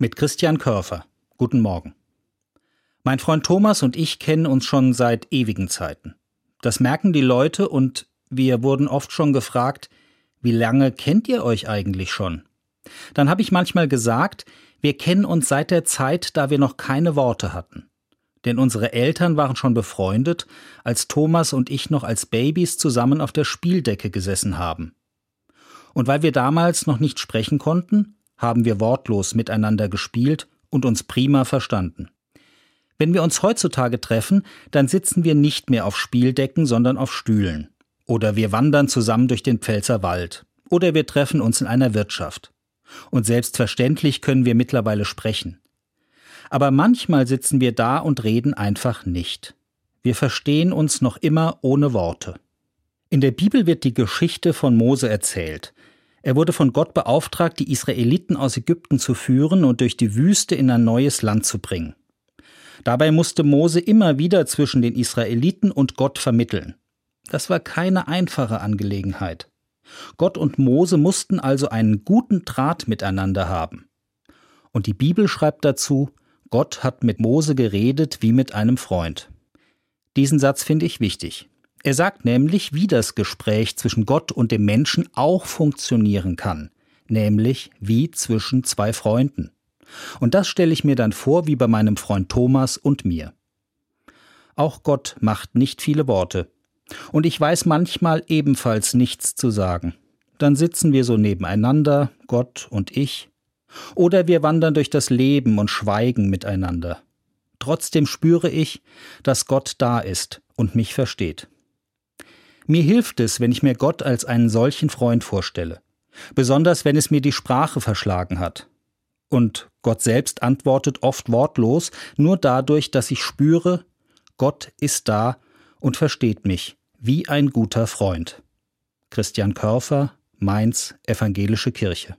Mit Christian Körfer. Guten Morgen. Mein Freund Thomas und ich kennen uns schon seit ewigen Zeiten. Das merken die Leute und wir wurden oft schon gefragt, wie lange kennt ihr euch eigentlich schon? Dann habe ich manchmal gesagt, wir kennen uns seit der Zeit, da wir noch keine Worte hatten. Denn unsere Eltern waren schon befreundet, als Thomas und ich noch als Babys zusammen auf der Spieldecke gesessen haben. Und weil wir damals noch nicht sprechen konnten, haben wir wortlos miteinander gespielt und uns prima verstanden. Wenn wir uns heutzutage treffen, dann sitzen wir nicht mehr auf Spieldecken, sondern auf Stühlen. Oder wir wandern zusammen durch den Pfälzer Wald. Oder wir treffen uns in einer Wirtschaft. Und selbstverständlich können wir mittlerweile sprechen. Aber manchmal sitzen wir da und reden einfach nicht. Wir verstehen uns noch immer ohne Worte. In der Bibel wird die Geschichte von Mose erzählt, er wurde von Gott beauftragt, die Israeliten aus Ägypten zu führen und durch die Wüste in ein neues Land zu bringen. Dabei musste Mose immer wieder zwischen den Israeliten und Gott vermitteln. Das war keine einfache Angelegenheit. Gott und Mose mussten also einen guten Draht miteinander haben. Und die Bibel schreibt dazu, Gott hat mit Mose geredet wie mit einem Freund. Diesen Satz finde ich wichtig. Er sagt nämlich, wie das Gespräch zwischen Gott und dem Menschen auch funktionieren kann, nämlich wie zwischen zwei Freunden. Und das stelle ich mir dann vor wie bei meinem Freund Thomas und mir. Auch Gott macht nicht viele Worte. Und ich weiß manchmal ebenfalls nichts zu sagen. Dann sitzen wir so nebeneinander, Gott und ich. Oder wir wandern durch das Leben und schweigen miteinander. Trotzdem spüre ich, dass Gott da ist und mich versteht. Mir hilft es, wenn ich mir Gott als einen solchen Freund vorstelle, besonders wenn es mir die Sprache verschlagen hat. Und Gott selbst antwortet oft wortlos, nur dadurch, dass ich spüre, Gott ist da und versteht mich, wie ein guter Freund. Christian Körfer, Mainz, Evangelische Kirche.